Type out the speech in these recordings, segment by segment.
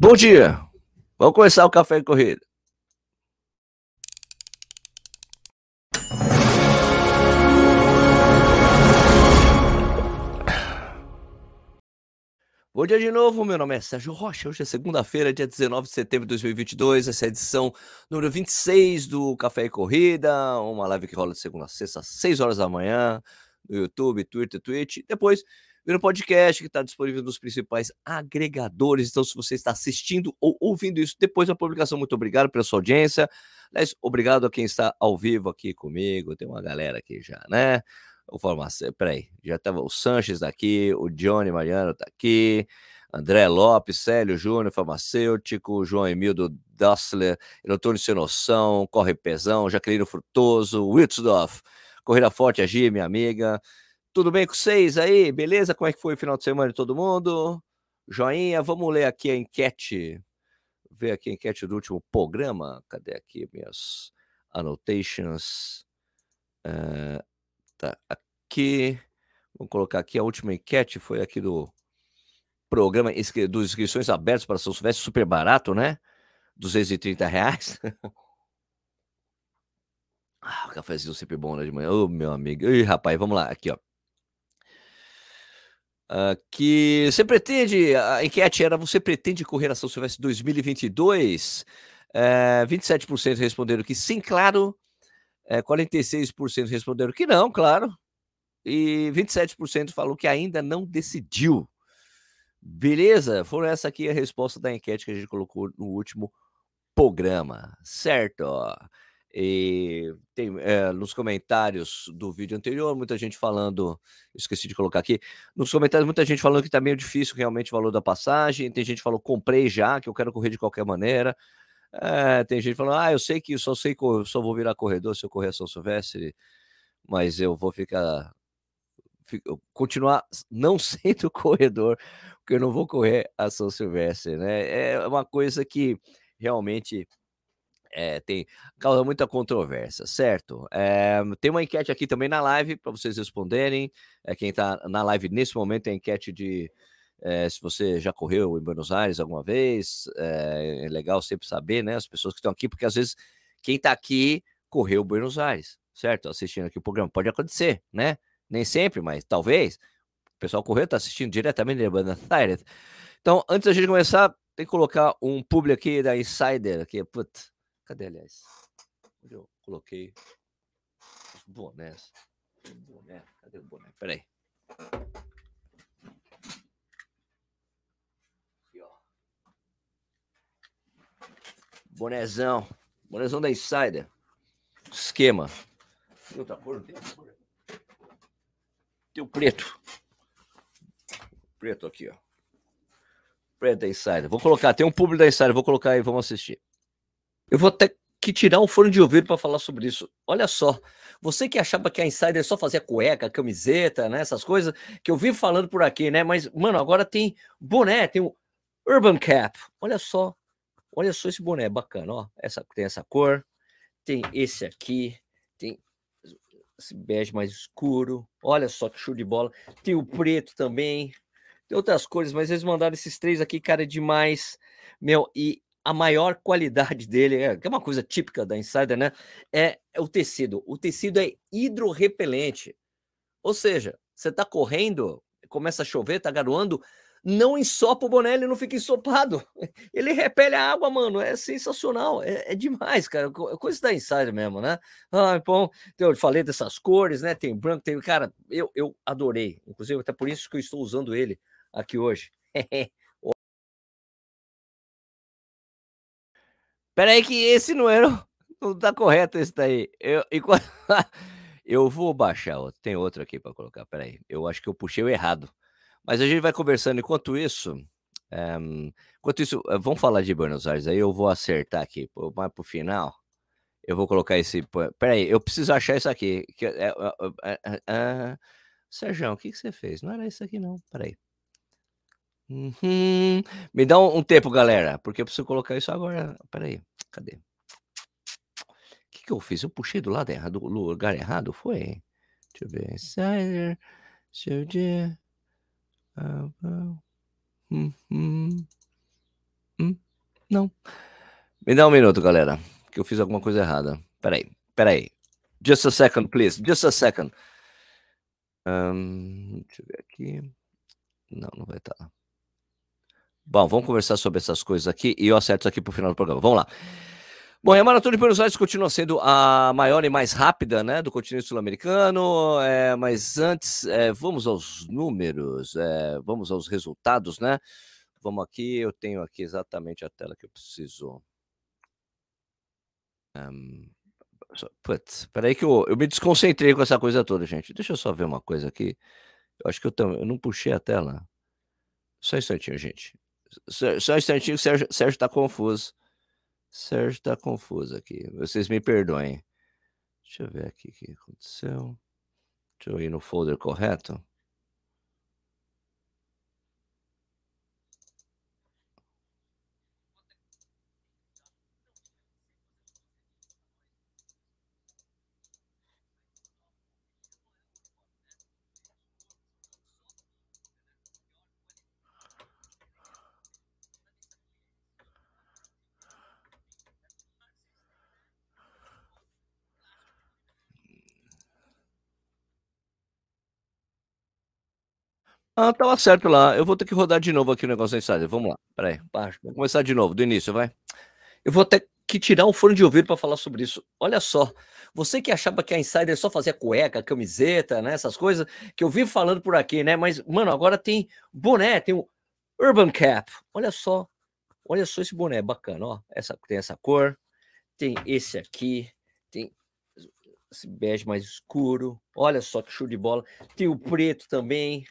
Bom dia. Vamos começar o café de corrida. Bom dia de novo, meu nome é Sérgio Rocha. Hoje é segunda-feira, dia 19 de setembro de 2022. Essa é a edição número 26 do Café e Corrida, uma live que rola de segunda a sexta, às 6 horas da manhã, no YouTube, Twitter, Twitch. Depois Vira podcast que está disponível nos principais agregadores. Então, se você está assistindo ou ouvindo isso depois da publicação, muito obrigado pela sua audiência. Aliás, obrigado a quem está ao vivo aqui comigo. Tem uma galera aqui já, né? O farmácia, peraí, já estava o Sanches daqui, o Johnny Mariano está aqui, André Lopes, Célio Júnior, farmacêutico, João Emildo Dossler, Antônio Sem Noção, Corre Pezão, Jaqueline Frutoso, Wildsdorf, Corrida Forte, Agir, minha amiga, tudo bem com vocês aí? Beleza? Como é que foi o final de semana de todo mundo? Joinha, vamos ler aqui a enquete. Ver aqui a enquete do último programa. Cadê aqui minhas annotations? Uh, tá aqui. Vamos colocar aqui a última enquete. Foi aqui do programa dos inscrições abertas para São Silvestre, super barato, né? 230 reais. ah, o cafezinho sempre bom né, de manhã. Ô, oh, meu amigo. Ih, rapaz, vamos lá. Aqui, ó. Uh, que você pretende, a enquete era, você pretende correr a São Silvestre 2022? Uh, 27% responderam que sim, claro. Uh, é, 46% responderam que não, claro. E 27% falou que ainda não decidiu. Beleza? Foram essa aqui a resposta da enquete que a gente colocou no último programa, certo? E tem é, nos comentários do vídeo anterior, muita gente falando, esqueci de colocar aqui, nos comentários, muita gente falando que tá meio difícil realmente o valor da passagem. Tem gente que falou, comprei já, que eu quero correr de qualquer maneira. É, tem gente falando, ah, eu sei que só sei só vou virar corredor se eu correr a São Silvestre, mas eu vou ficar. continuar não sendo corredor, porque eu não vou correr a São Silvestre, né? É uma coisa que realmente é, tem causa muita controvérsia, certo? É, tem uma enquete aqui também na live para vocês responderem. É, quem está na live nesse momento é a enquete de é, se você já correu em Buenos Aires alguma vez. É, é legal sempre saber, né? As pessoas que estão aqui, porque às vezes quem está aqui correu Buenos Aires, certo? Assistindo aqui o programa. Pode acontecer, né? Nem sempre, mas talvez. O pessoal correu, está assistindo diretamente de Buenos Aires. Então, antes da gente começar, tem que colocar um publi aqui da Insider, aqui, putz, Cadê, aliás? Onde eu coloquei os bonés? boné. Cadê o boné? Peraí. Aqui, ó. Bonézão. Bonézão da Insider. Esquema. Tem outra cor? Não tem outra cor? Tem o preto. Preto aqui, ó. Preto da Insider. Vou colocar, tem um público da Insider, vou colocar aí, vamos assistir. Eu vou até que tirar um fone de ouvido para falar sobre isso. Olha só, você que achava que a Insider só fazia cueca, camiseta, né, essas coisas que eu vi falando por aqui, né? Mas mano, agora tem boné, tem o Urban Cap. Olha só. Olha só esse boné bacana, ó. Essa tem essa cor, tem esse aqui, tem esse bege mais escuro. Olha só que show de bola. Tem o preto também. Tem outras cores, mas eles mandaram esses três aqui, cara, é demais. Meu, e a maior qualidade dele, é, que é uma coisa típica da Insider, né? É, é o tecido. O tecido é hidrorrepelente. Ou seja, você está correndo, começa a chover, está garoando, não ensopa o boné, ele não fica ensopado. Ele repele a água, mano. É sensacional. É, é demais, cara. Coisa da Insider mesmo, né? Ah, bom, eu falei dessas cores, né? Tem branco, tem. Cara, eu, eu adorei. Inclusive, até por isso que eu estou usando ele aqui hoje. Pera aí que esse não era. Não tá correto esse daí. Eu, eu vou baixar outro. Tem outro aqui para colocar. Pera aí. Eu acho que eu puxei o errado. Mas a gente vai conversando. Enquanto isso. Um, eh, enquanto isso, eh, vamos falar de Buenos Aires. Aí eu vou acertar aqui. Mais pro final. Eu vou colocar esse. Pera aí, eu preciso achar isso aqui. Que, é, é, é, é, Sérgio, o que, que você fez? Não era isso aqui, não. Pera aí. Uhum. Me dá um, um, tempo, galera, porque eu preciso colocar isso agora. Peraí, cadê? O que, que eu fiz? Eu puxei do lado errado, do lugar errado? Foi? Deixa eu ver. Insider, seu dia. Uhum. Uhum. Me dá um minuto, galera, que eu fiz alguma coisa errada. Peraí, peraí. Just a second, please. Just a second. Um, deixa eu ver aqui. Não, não vai estar. Tá. Bom, vamos conversar sobre essas coisas aqui e eu acerto isso aqui para o final do programa. Vamos lá. Bom, a Maratona de Buenos Aires continua sendo a maior e mais rápida né, do continente sul-americano, é, mas antes, é, vamos aos números, é, vamos aos resultados, né? Vamos aqui, eu tenho aqui exatamente a tela que eu preciso. Um, putz, peraí que eu, eu me desconcentrei com essa coisa toda, gente. Deixa eu só ver uma coisa aqui. Eu acho que eu, eu não puxei a tela. Só um instantinho, gente. Só, um instantinho, o Sérgio, Sérgio tá confuso. Sérgio tá confuso aqui. Vocês me perdoem. Deixa eu ver aqui o que aconteceu. Deixa eu ir no folder correto. Ah, tava certo lá. Eu vou ter que rodar de novo aqui o negócio da Insider. Vamos lá. Peraí. Vamos começar de novo, do início, vai. Eu vou ter que tirar um fone de ouvido para falar sobre isso. Olha só. Você que achava que a Insider só fazia cueca, camiseta, né? Essas coisas que eu vivo falando por aqui, né? Mas, mano, agora tem boné, tem o Urban Cap. Olha só. Olha só esse boné bacana, ó. Essa, tem essa cor. Tem esse aqui. Tem esse bege mais escuro. Olha só que show de bola. Tem o preto também.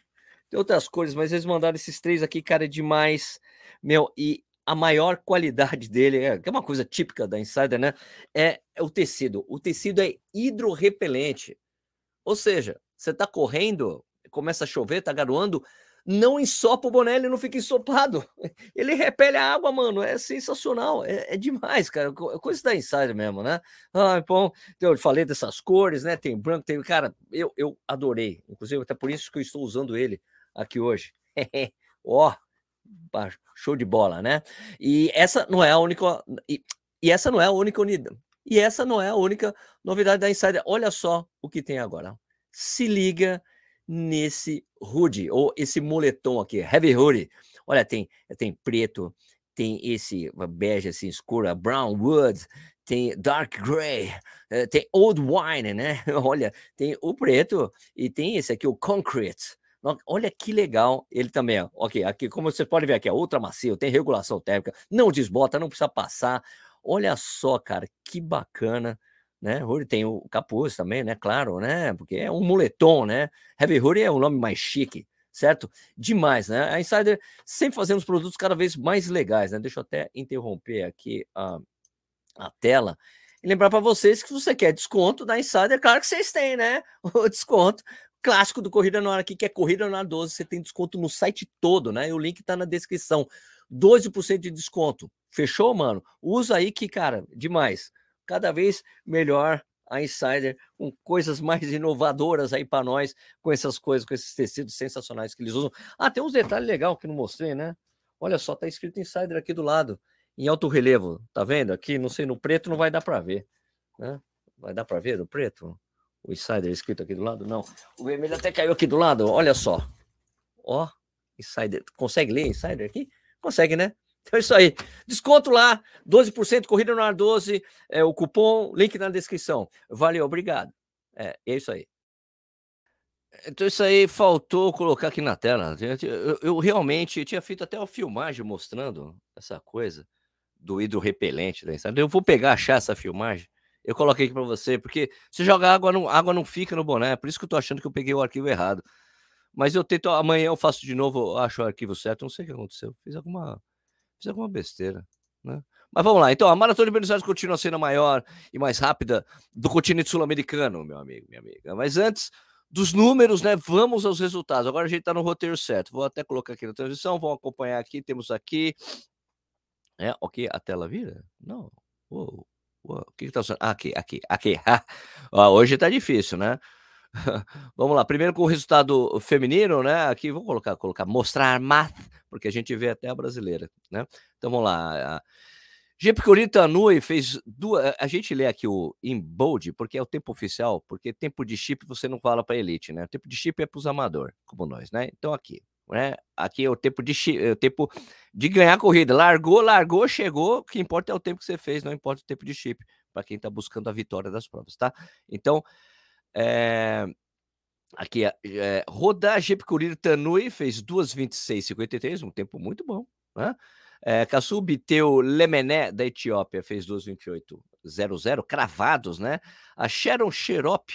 Tem outras cores, mas eles mandaram esses três aqui, cara, é demais. Meu, e a maior qualidade dele, é, que é uma coisa típica da Insider, né? É, é o tecido. O tecido é hidrorrepelente. Ou seja, você tá correndo, começa a chover, tá garoando, não ensopa o boné, ele não fica ensopado. Ele repele a água, mano. É sensacional. É, é demais, cara. Coisa da Insider mesmo, né? Ah, bom, eu falei dessas cores, né? Tem branco, tem. Cara, eu, eu adorei. Inclusive, até por isso que eu estou usando ele aqui hoje. Ó, oh, show de bola, né? E essa não é a única e, e essa não é a única unidade. E essa não é a única novidade da Insider. Olha só o que tem agora. Se liga nesse hoodie ou esse moletom aqui, heavy hoodie. Olha, tem tem preto, tem esse bege assim escuro, brown wood, tem dark gray, eh, tem old wine, né? Olha, tem o preto e tem esse aqui o concrete. Olha que legal ele também, ó. Ok, aqui, como você pode ver aqui, é ultra macio, tem regulação térmica, não desbota, não precisa passar. Olha só, cara, que bacana, né? Hoodie tem o capuz também, né? Claro, né? Porque é um moletom, né? Heavy Hoodie é o nome mais chique, certo? Demais, né? A Insider sempre fazendo os produtos cada vez mais legais, né? Deixa eu até interromper aqui a, a tela e lembrar para vocês que se você quer desconto da Insider, claro que vocês têm, né? O desconto clássico do Corrida no Ar aqui, que é Corrida no Ar 12. Você tem desconto no site todo, né? E o link tá na descrição. 12% de desconto. Fechou, mano? Usa aí que, cara, demais. Cada vez melhor a Insider com coisas mais inovadoras aí para nós, com essas coisas, com esses tecidos sensacionais que eles usam. Ah, tem uns detalhes legais que não mostrei, né? Olha só, tá escrito Insider aqui do lado, em alto relevo. Tá vendo? Aqui, não sei, no preto não vai dar para ver, né? Vai dar para ver no preto? O Insider escrito aqui do lado? Não. O vermelho até caiu aqui do lado. Olha só. Ó, Insider. Consegue ler Insider aqui? Consegue, né? Então é isso aí. Desconto lá, 12%, corrida no ar 12, é, o cupom, link na descrição. Valeu, obrigado. É, é isso aí. Então isso aí faltou colocar aqui na tela. Eu, eu, realmente eu tinha feito até uma filmagem mostrando essa coisa do hidrorrepelente da Insider. Eu vou pegar, achar essa filmagem eu coloquei aqui para você, porque se jogar água, não, água não fica no boné. Por isso que eu tô achando que eu peguei o arquivo errado. Mas eu tento, amanhã eu faço de novo, acho o arquivo certo. Não sei o que aconteceu. Fiz alguma, fiz alguma besteira, né? Mas vamos lá. Então, a Maratona de Buenos Aires continua sendo a maior e mais rápida do continente sul-americano, meu amigo, minha amiga. Mas antes dos números, né? Vamos aos resultados. Agora a gente está no roteiro certo. Vou até colocar aqui na transição, vamos acompanhar aqui. Temos aqui. É, ok, a tela vira? Não. Uou. O que está ah, aqui, aqui, aqui. hoje está difícil, né? Vamos lá, primeiro com o resultado feminino, né? Aqui vou colocar, colocar mostrar math, porque a gente vê até a brasileira, né? Então vamos lá. Jeep Tanui fez duas. A gente lê aqui o em bold, porque é o tempo oficial, porque tempo de chip você não fala para elite, né? O tempo de chip é para os amadores, como nós, né? Então aqui, né? Aqui é o tempo de é o tempo de ganhar a corrida. Largou, largou, chegou. O que importa é o tempo que você fez, não importa o tempo de chip, para quem está buscando a vitória das provas, tá? Então, é, aqui é, é Rodar Jeep Tanui fez 2:26:53, um tempo muito bom, né? É, Kassub Teu Lemené, da Etiópia, fez 2,28,00, cravados, né? A Sharon Xerop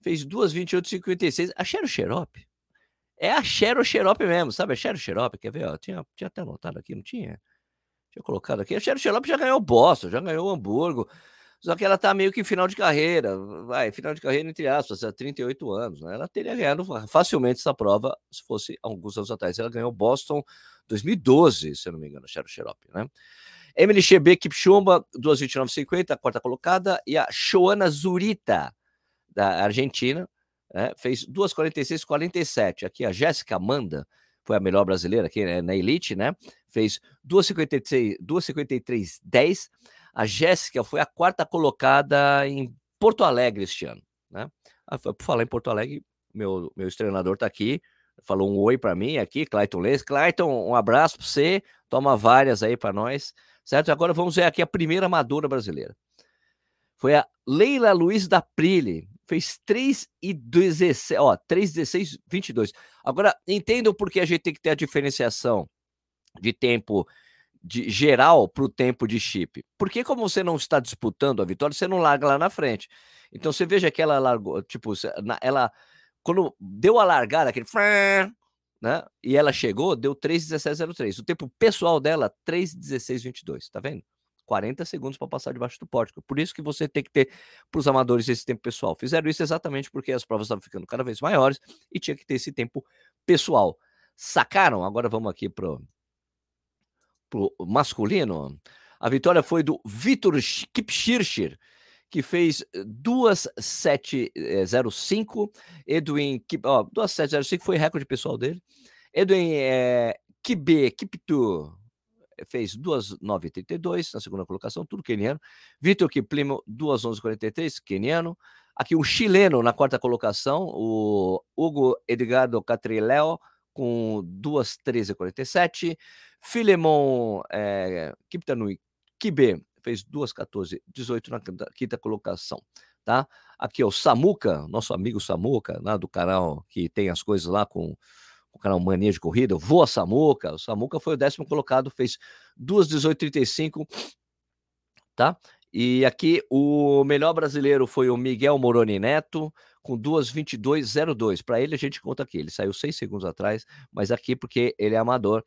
fez 2,28,56. A Sharon Xerop é a Sharon Xerop mesmo, sabe? A Sharon Xerop, quer ver? Ó, tinha, tinha até anotado aqui, não tinha? Tinha colocado aqui. A Sharon Xerop já ganhou Boston, já ganhou Hamburgo. Só que ela tá meio que em final de carreira, vai, final de carreira entre aspas, há 38 anos, né? Ela teria ganhado facilmente essa prova se fosse alguns anos atrás. Ela ganhou Boston 2012, se eu não me engano, Cheryl Xerop, né? Emily Chebe Kipchumba, 2,29,50, quarta colocada, e a Joana Zurita, da Argentina, né, fez 2,46,47. Aqui a Jéssica Amanda, foi a melhor brasileira aqui né, na Elite, né? Fez 2,53,10. A Jéssica foi a quarta colocada em Porto Alegre este ano, né? Ah, por falar em Porto Alegre, meu, meu treinador está aqui, falou um oi para mim aqui, Clayton Leis. Clayton, um abraço para você, toma várias aí para nós, certo? Agora vamos ver aqui a primeira amadora brasileira. Foi a Leila Luiz da Prile, fez 3 e 16, ó, 3 16 22. Agora entendam por que a gente tem que ter a diferenciação de tempo de geral para o tempo de chip. Porque como você não está disputando a vitória, você não larga lá na frente. Então você veja que ela largou, tipo, ela quando deu a largada, aquele né? E ela chegou, deu 3:17:03. O tempo pessoal dela 3:16:22, tá vendo? 40 segundos para passar debaixo do pórtico. Por isso que você tem que ter para os amadores esse tempo pessoal. Fizeram isso exatamente porque as provas estavam ficando cada vez maiores e tinha que ter esse tempo pessoal. Sacaram? Agora vamos aqui pro pro masculino, a vitória foi do Vitor Kipchirchir, que fez 2705. Edwin, ó, 2705 foi recorde pessoal dele. Edwin é, Kibe, Kiptu, fez 2,932 na segunda colocação, tudo queniano. Vitor Kiplimo, 2,1143, queniano. Aqui um chileno na quarta colocação, o Hugo Edgardo Catrileo, com 2,1347. Filemon é, Kiptanui Kibe fez 2,14, 18 na quinta colocação, tá? Aqui é o Samuca, nosso amigo Samuca, lá do canal que tem as coisas lá com o canal Mania de Corrida, Voa Samuca. O Samuca foi o décimo colocado, fez 2,18,35, tá? E aqui o melhor brasileiro foi o Miguel Moroni Neto, com 2,22,02. Para ele, a gente conta aqui. Ele saiu seis segundos atrás, mas aqui porque ele é amador.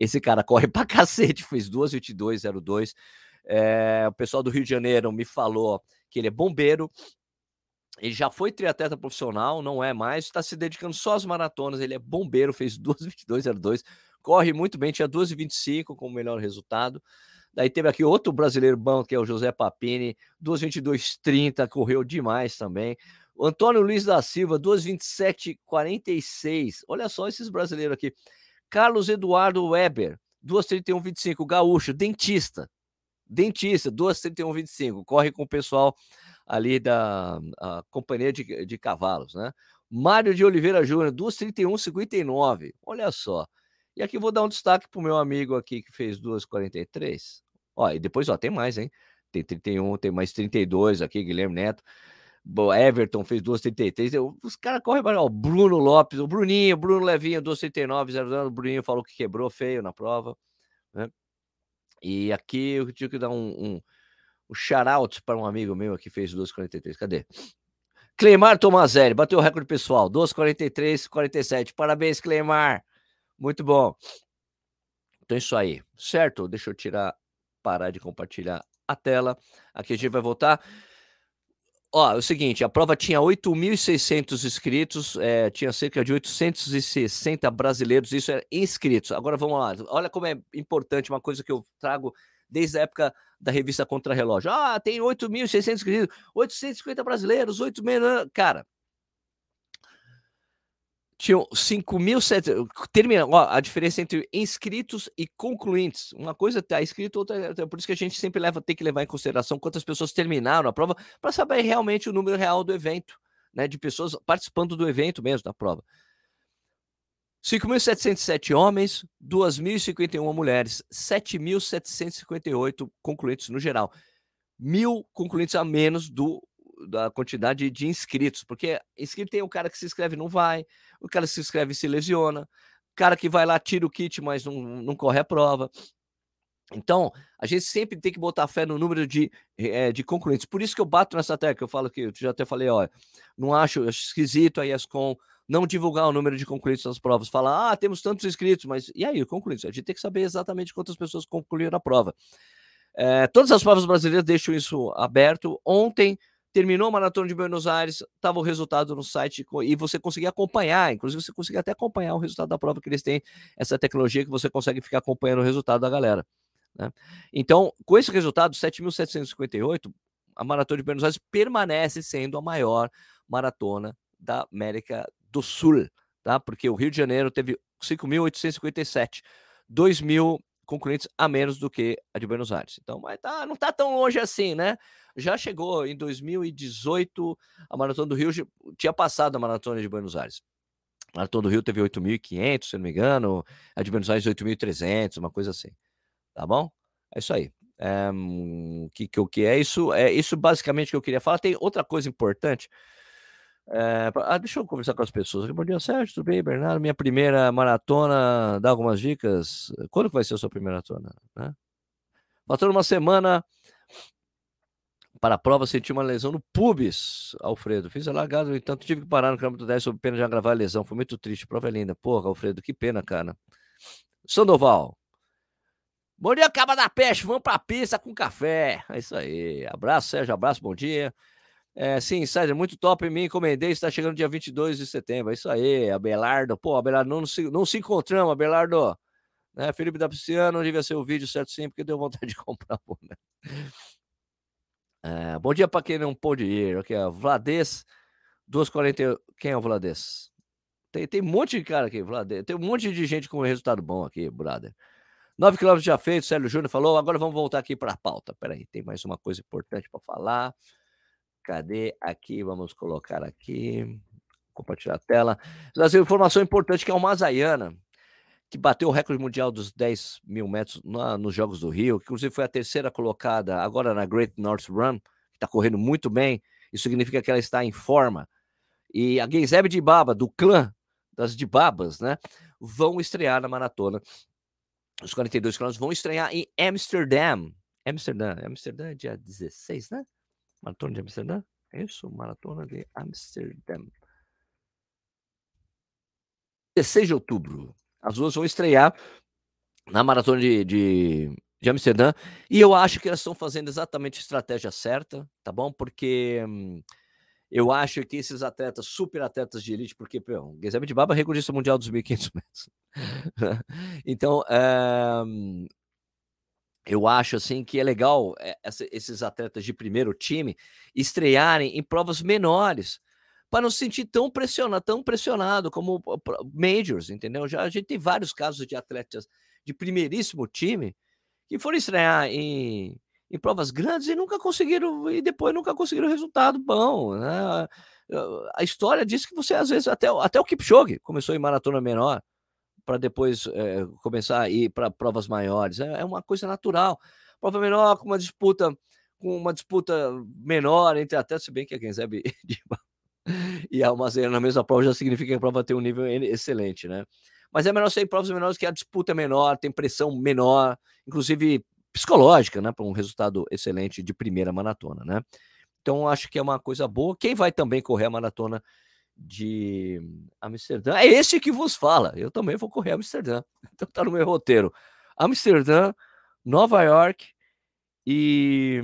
Esse cara corre pra cacete, fez 2,22,02. É, o pessoal do Rio de Janeiro me falou que ele é bombeiro. Ele já foi triatleta profissional, não é mais, está se dedicando só às maratonas. Ele é bombeiro, fez 2,22,02, corre muito bem, tinha 2,25 como melhor resultado. Daí teve aqui outro brasileiro bom, que é o José Papini, 2,22,30, correu demais também. O Antônio Luiz da Silva, 2,27,46. Olha só esses brasileiros aqui. Carlos Eduardo Weber, 2,31,25. Gaúcho, dentista dentista, 2,31,25, corre com o pessoal ali da companhia de, de cavalos, né? Mário de Oliveira Júnior, 2,31,59, olha só. E aqui vou dar um destaque para o meu amigo aqui que fez 2,43. Ó, e depois, ó, tem mais, hein? Tem 31, tem mais 32 aqui, Guilherme Neto. Everton fez 2,33. Os caras correm para Bruno Lopes, o Bruninho, Bruno Levinho, 2,39. O Bruninho falou que quebrou feio na prova. Né? E aqui eu tive que dar um, um, um shout-out para um amigo meu que fez 2,43. Cadê? Cleimar Tomazelli, bateu o recorde pessoal, 2,43, 47. Parabéns, Cleimar. Muito bom. Então é isso aí, certo? Deixa eu tirar, parar de compartilhar a tela. Aqui a gente vai voltar. Ó, é o seguinte, a prova tinha 8.600 inscritos, é, tinha cerca de 860 brasileiros, isso é inscritos. Agora vamos lá, olha como é importante uma coisa que eu trago desde a época da revista Contra Relógio. Ah, tem 8.600 inscritos, 850 brasileiros, 8 mil... Cara, Tinham 5.700. Termina, ó, a diferença entre inscritos e concluintes. Uma coisa tá escrito, outra. É por isso que a gente sempre leva, tem que levar em consideração quantas pessoas terminaram a prova, para saber realmente o número real do evento, né? De pessoas participando do evento mesmo, da prova. 5.707 homens, 2.051 mulheres, 7.758 concluintes no geral. Mil concluintes a menos do da quantidade de inscritos, porque inscrito tem o cara que se inscreve não vai, o cara que se inscreve se lesiona, o cara que vai lá tira o kit, mas não, não corre a prova. Então, a gente sempre tem que botar fé no número de, é, de concluintes. Por isso que eu bato nessa tecla, eu falo que eu já até falei, olha, não acho, acho esquisito a ESCOM não divulgar o número de concluídos das provas. Falar, ah, temos tantos inscritos, mas e aí, concluídos? A gente tem que saber exatamente quantas pessoas concluíram a prova. É, todas as provas brasileiras deixam isso aberto. Ontem terminou a maratona de Buenos Aires, estava o resultado no site e você conseguia acompanhar, inclusive você conseguia até acompanhar o resultado da prova que eles têm, essa tecnologia que você consegue ficar acompanhando o resultado da galera. Né? Então, com esse resultado, 7.758, a maratona de Buenos Aires permanece sendo a maior maratona da América do Sul, tá? Porque o Rio de Janeiro teve 5.857, 2 mil concluintes a menos do que a de Buenos Aires. Então, mas tá, não tá tão longe assim, né? Já chegou em 2018, a Maratona do Rio tinha passado a Maratona de Buenos Aires. A Maratona do Rio teve 8.500, se não me engano, a de Buenos Aires 8.300, uma coisa assim. Tá bom? É isso aí. É, que, que, que é isso? É isso basicamente que eu queria falar. Tem outra coisa importante é, ah, deixa eu conversar com as pessoas. Bom dia, Sérgio, tudo bem, Bernardo? Minha primeira maratona, dá algumas dicas. Quando vai ser a sua primeira maratona? Né? Faltando uma semana para a prova, senti uma lesão no pubis, Alfredo. Fiz a largada, no entanto, tive que parar no quilômetro 10 sob pena de agravar a lesão. Foi muito triste, prova é linda. Porra, Alfredo, que pena, cara. Sandoval. Bom dia, Caba da Peste. Vamos para a pista com café. É isso aí. Abraço, Sérgio. Abraço, bom dia. É, sim, Sérgio, muito top. Me encomendei, está chegando dia 22 de setembro. É isso aí, Abelardo. Pô, Abelardo, não, se, não se encontramos, Abelardo. Né? Felipe da Pisciano, devia ser o vídeo certo sim, porque deu vontade de comprar. Pô, né? é, bom dia para quem não pôde ir. Aqui, ó, Vlades, 240. Quem é o Vlades? Tem, tem um monte de cara aqui, Vlades. Tem um monte de gente com resultado bom aqui, brother. 9 quilômetros já feito, Célio Júnior falou. Agora vamos voltar aqui para a pauta. Peraí, tem mais uma coisa importante para falar. Cadê aqui? Vamos colocar aqui. Compartilhar a tela. Trazer informação importante que é o Mazaiana, que bateu o recorde mundial dos 10 mil metros na, nos Jogos do Rio, que inclusive foi a terceira colocada agora na Great North Run, que está correndo muito bem. Isso significa que ela está em forma. E a Geisebe de Baba, do clã das Dibabas, né? Vão estrear na maratona. Os 42 quilômetros vão estrear em Amsterdã. Amsterdã, Amsterdã é dia 16, né? Maratona de Amsterdã? É isso? Maratona de Amsterdã. 16 de outubro. As duas vão estrear na Maratona de, de, de Amsterdã. E eu acho que elas estão fazendo exatamente a estratégia certa, tá bom? Porque hum, eu acho que esses atletas, super atletas de elite, porque, pô, Guilherme de Baba é recordista mundial dos 1.500 metros. então, é, eu acho assim que é legal é, esses atletas de primeiro time estrearem em provas menores para não se sentir tão pressionado, tão pressionado como majors, entendeu? Já a gente tem vários casos de atletas de primeiríssimo time que foram estrear em, em provas grandes e nunca conseguiram e depois nunca conseguiram resultado bom, né? A história diz que você às vezes até até o Kipchoge começou em maratona menor para depois é, começar a ir para provas maiores. É, é, uma coisa natural. Prova menor, com uma disputa, com uma disputa menor entre até, se bem que a Genzeb e a Almazena na mesma prova já significa que a prova tem um nível excelente, né? Mas é melhor ser em provas menores que a disputa é menor, tem pressão menor, inclusive psicológica, né? Para um resultado excelente de primeira maratona, né? Então, acho que é uma coisa boa. Quem vai também correr a maratona de Amsterdã. É esse que vos fala. Eu também vou correr Amsterdã. Então tá no meu roteiro. Amsterdã, Nova York e,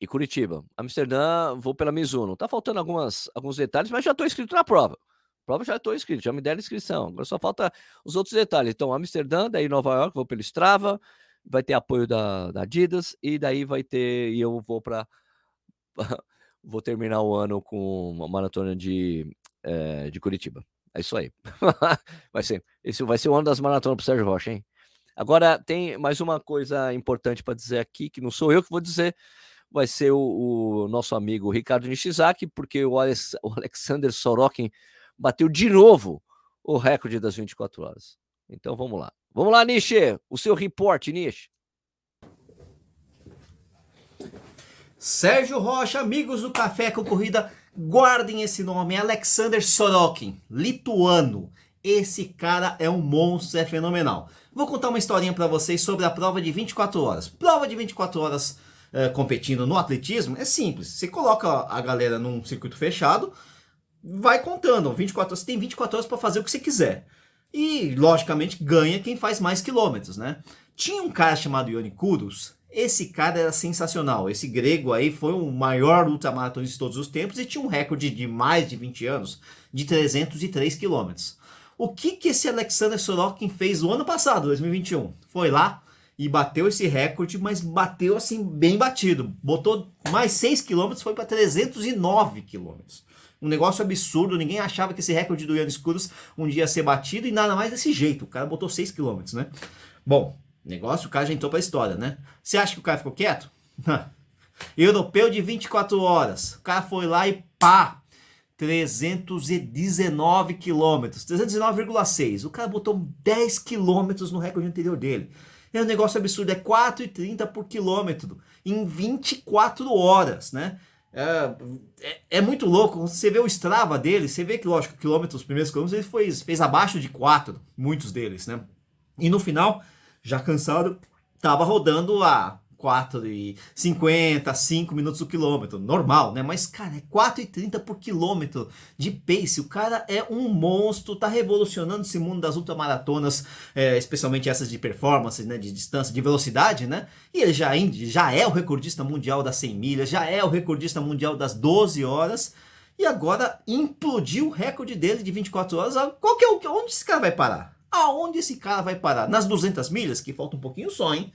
e Curitiba. Amsterdã, vou pela Mizuno. Tá faltando algumas, alguns detalhes, mas já estou inscrito na prova. prova já estou inscrito, já me deram inscrição. Agora só falta os outros detalhes. Então, Amsterdã, daí Nova York, vou pelo Strava, vai ter apoio da, da Adidas, e daí vai ter, e eu vou para vou terminar o ano com uma maratona de, é, de Curitiba. É isso aí. vai ser, esse vai ser o ano das maratonas pro Sérgio Rocha, hein? Agora tem mais uma coisa importante para dizer aqui, que não sou eu que vou dizer, vai ser o, o nosso amigo Ricardo Nishizaki, porque o, Alex, o Alexander Sorokin bateu de novo o recorde das 24 horas. Então vamos lá. Vamos lá, Nishi, o seu report, Nishi. Sérgio Rocha, amigos do Café com Corrida, guardem esse nome, Alexander Sorokin, lituano. Esse cara é um monstro, é fenomenal. Vou contar uma historinha para vocês sobre a prova de 24 horas. Prova de 24 horas uh, competindo no atletismo é simples. Você coloca a galera num circuito fechado, vai contando. 24 horas, você tem 24 horas para fazer o que você quiser. E, logicamente, ganha quem faz mais quilômetros, né? Tinha um cara chamado Ioni Kouros, esse cara era sensacional. Esse grego aí foi o maior ultramaratonista de todos os tempos e tinha um recorde de mais de 20 anos de 303 quilômetros. O que que esse Alexander Sorokin fez no ano passado, 2021? Foi lá e bateu esse recorde, mas bateu assim bem batido. Botou mais 6 quilômetros, foi para 309 quilômetros. Um negócio absurdo, ninguém achava que esse recorde do Ian Escuros um dia ia ser batido e nada mais desse jeito. O cara botou 6 quilômetros, né? Bom, Negócio, o cara já entrou pra história, né? Você acha que o cara ficou quieto? Europeu de 24 horas. O cara foi lá e pá! 319 quilômetros, 319,6. O cara botou 10 quilômetros no recorde anterior dele. É um negócio absurdo, é 4,30 por quilômetro em 24 horas, né? É, é, é, muito louco. Você vê o Strava dele, você vê que, lógico, quilômetros, os primeiros quilômetros, ele foi, fez abaixo de 4, muitos deles, né? E no final, já cansado, tava rodando a 4,50, 5 minutos o quilômetro, normal, né? Mas, cara, é 4,30 por quilômetro de pace. O cara é um monstro, tá revolucionando esse mundo das ultramaratonas, é, especialmente essas de performance, né? De distância, de velocidade, né? E ele já, já é o recordista mundial das 100 milhas, já é o recordista mundial das 12 horas. E agora implodiu o recorde dele de 24 horas. Qual que é o, onde esse cara vai parar? Aonde esse cara vai parar? Nas 200 milhas, que falta um pouquinho só, hein?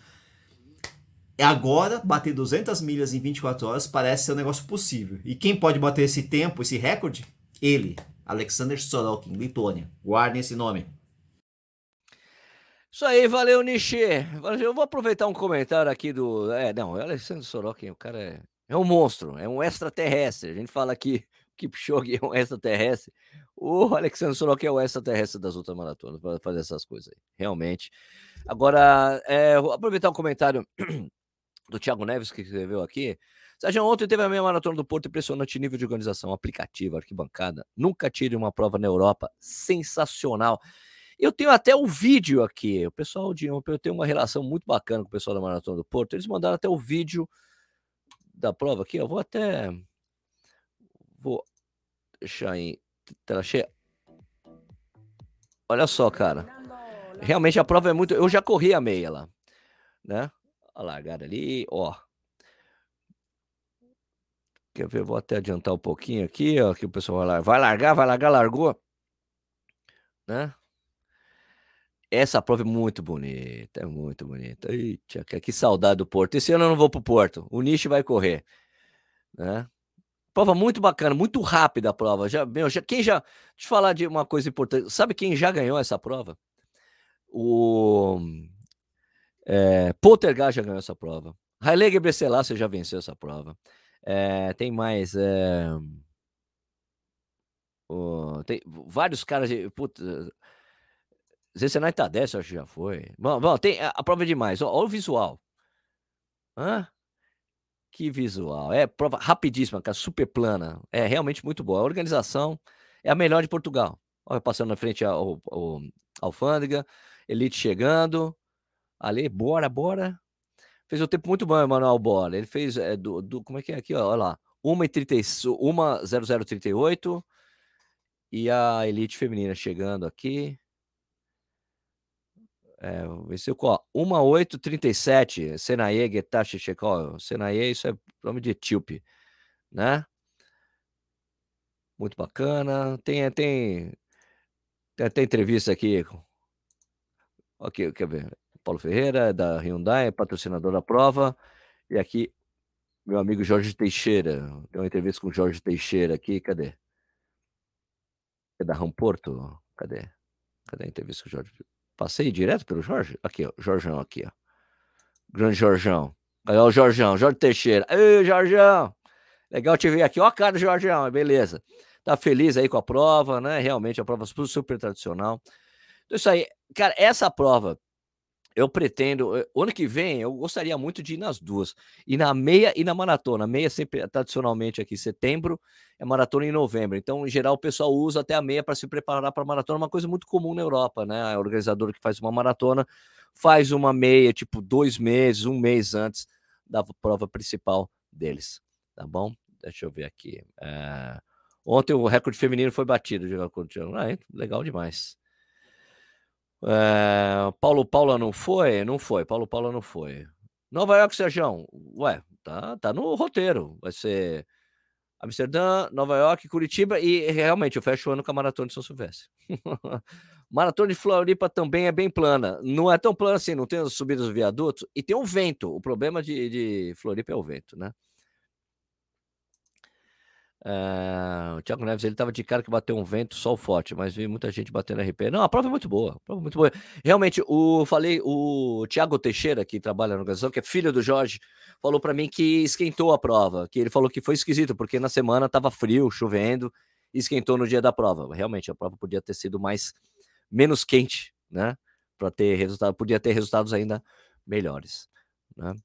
É agora, bater 200 milhas em 24 horas parece ser um negócio possível. E quem pode bater esse tempo, esse recorde? Ele, Alexander Sorokin, Lituânia. Guardem esse nome. Isso aí, valeu, Nishi. Eu vou aproveitar um comentário aqui do. É, não, o Alexander Sorokin, o cara é, é um monstro, é um extraterrestre. A gente fala aqui Kipchoge é um extraterrestre. O Alexandre Sorokin é o extraterrestre das ultramaratonas para fazer essas coisas aí, realmente. Agora, é, vou aproveitar um comentário do Thiago Neves que escreveu aqui. Sérgio, ontem teve a meia maratona do Porto, impressionante nível de organização, aplicativo, arquibancada. Nunca tire uma prova na Europa, sensacional. Eu tenho até o vídeo aqui. O pessoal de eu tenho uma relação muito bacana com o pessoal da maratona do Porto. Eles mandaram até o vídeo da prova aqui. Eu vou até Vou deixar em tela cheia. Olha só, cara. Realmente a prova é muito. Eu já corri a meia lá, né? A largada ali, ó. Quer ver? Vou até adiantar um pouquinho aqui, ó. Que o pessoal vai largar, vai largar, vai largar, largou, né? Essa prova é muito bonita, é muito bonita. Eita, que saudade do Porto. Esse ano eu não vou pro Porto. O Nishi vai correr, né? Prova muito bacana, muito rápida a prova. Já, meu, já, quem já. Deixa eu falar de uma coisa importante. Sabe quem já ganhou essa prova? O. É, Poltergeist já ganhou essa prova. Haile Gebrselassie já venceu essa prova. É, tem mais. É, o, tem vários caras de. Puta, Zecenai Tadesse, acho que já foi. Bom, bom tem a, a prova é demais. Olha o visual. Hã? Que visual. É prova rapidíssima, cara, super plana. É realmente muito boa. A organização é a melhor de Portugal. Olha, passando na frente ao, ao, alfândega, Elite chegando. Ali, bora, bora. Fez um tempo muito bom, Emanuel Bora. Ele fez é, do, do, Como é que é aqui? Ó, olha lá. 1,0038 e a Elite Feminina chegando aqui. É, venceu com 1,837. Senaye, Getache, Chekol. Senaye, isso é nome de etíope, né? Muito bacana. Tem, tem, tem até entrevista aqui. Aqui, quer ver? Paulo Ferreira, da Hyundai, patrocinador da prova. E aqui, meu amigo Jorge Teixeira. Tem uma entrevista com o Jorge Teixeira aqui. Cadê? É da Ramporto? Cadê? Cadê a entrevista com o Jorge? Passei direto pelo Jorge? Aqui, ó. Jorjão aqui, ó. Grande Jorjão. Ó, o Jorjão, Jorge Teixeira. Ei, Jorjão! Legal te ver aqui. Ó a cara do Jorjão, beleza. Tá feliz aí com a prova, né? Realmente, a prova super tradicional. Então, isso aí. Cara, essa prova eu pretendo, eh, ano que vem, eu gostaria muito de ir nas duas. E na meia e na maratona. meia sempre, tradicionalmente aqui, setembro, é maratona em novembro. Então, em geral, o pessoal usa até a meia para se preparar para a maratona, uma coisa muito comum na Europa, né? A organizadora que faz uma maratona faz uma meia, tipo, dois meses, um mês antes da prova principal deles, tá bom? Deixa eu ver aqui. É... Ontem o recorde feminino foi batido, ah, legal demais. É, Paulo Paula não foi? Não foi. Paulo Paula não foi. Nova York, Sérgio. Ué, tá, tá no roteiro. Vai ser Amsterdã, Nova York, Curitiba e realmente eu fecho o ano com a Maratona de São Silvestre. Maratona de Floripa também é bem plana. Não é tão plana assim, não tem as subidas do viaduto e tem um vento. O problema de, de Floripa é o vento, né? Uh, o Thiago Neves ele estava de cara que bateu um vento, sol forte, mas vi muita gente batendo RP. Não, a prova é muito boa, prova é muito boa. Realmente, o falei, o Thiago Teixeira, que trabalha na organização, que é filho do Jorge, falou para mim que esquentou a prova, que ele falou que foi esquisito, porque na semana estava frio, chovendo, esquentou no dia da prova. Realmente, a prova podia ter sido mais menos quente, né? Para ter resultado, podia ter resultados ainda melhores, né?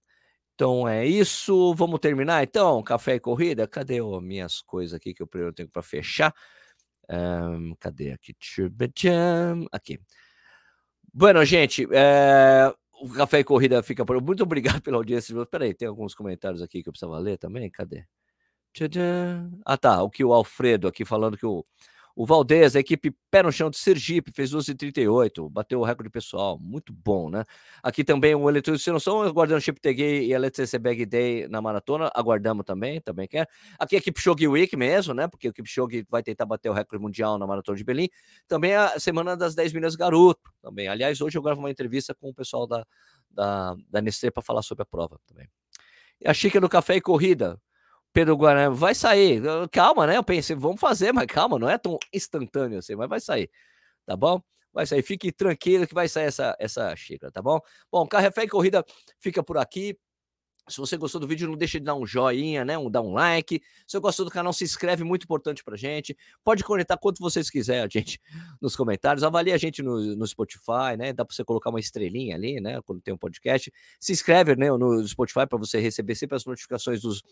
Então é isso. Vamos terminar então? Café e corrida? Cadê as minhas coisas aqui que eu primeiro tenho para fechar? Um, cadê aqui? Aqui. Bueno, gente, é, o Café e Corrida fica por. Muito obrigado pela audiência. Peraí, tem alguns comentários aqui que eu precisava ler também? Cadê? Ah, tá. O que o Alfredo aqui falando que o o Valdez, a equipe pé no chão de Sergipe, fez 12,38, bateu o recorde pessoal, muito bom, né? Aqui também o Eletrônico São aguardando o Chip e a LTC Bag Day na maratona, aguardamos também, também quer. Aqui a equipe Shog Week mesmo, né? Porque a equipe Shog vai tentar bater o recorde mundial na maratona de Berlim. Também a semana das 10 milhas garoto, também. Aliás, hoje eu gravo uma entrevista com o pessoal da, da, da Nestlé para falar sobre a prova também. E a xícara do café e corrida, Pedro Guarani, vai sair. Calma, né? Eu pensei, vamos fazer, mas calma, não é tão instantâneo assim, mas vai sair, tá bom? Vai sair, fique tranquilo que vai sair essa, essa xícara, tá bom? Bom, Carrefé e Corrida fica por aqui. Se você gostou do vídeo, não deixe de dar um joinha, né? Um, dar um like. Se você gostou do canal, se inscreve, muito importante pra gente. Pode conectar quanto vocês quiserem, gente, nos comentários. Avalie a gente no, no Spotify, né? Dá pra você colocar uma estrelinha ali, né? Quando tem um podcast. Se inscreve né, no Spotify para você receber sempre as notificações dos,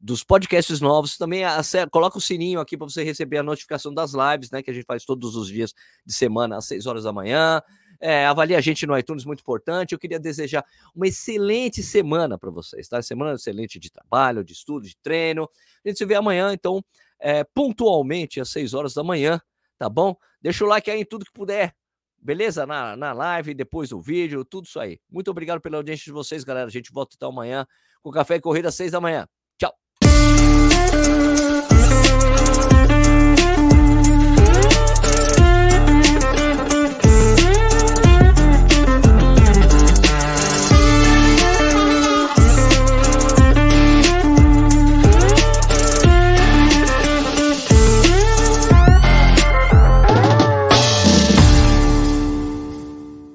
dos podcasts novos. Também coloca o sininho aqui para você receber a notificação das lives, né? Que a gente faz todos os dias de semana, às 6 horas da manhã. É, avalie a gente no iTunes, muito importante. Eu queria desejar uma excelente semana para vocês, tá? Semana excelente de trabalho, de estudo, de treino. A gente se vê amanhã, então, é, pontualmente às 6 horas da manhã, tá bom? Deixa o like aí em tudo que puder. Beleza? Na, na live, depois do vídeo, tudo isso aí. Muito obrigado pela audiência de vocês, galera. A gente volta então amanhã com Café e Corrida às 6 da manhã.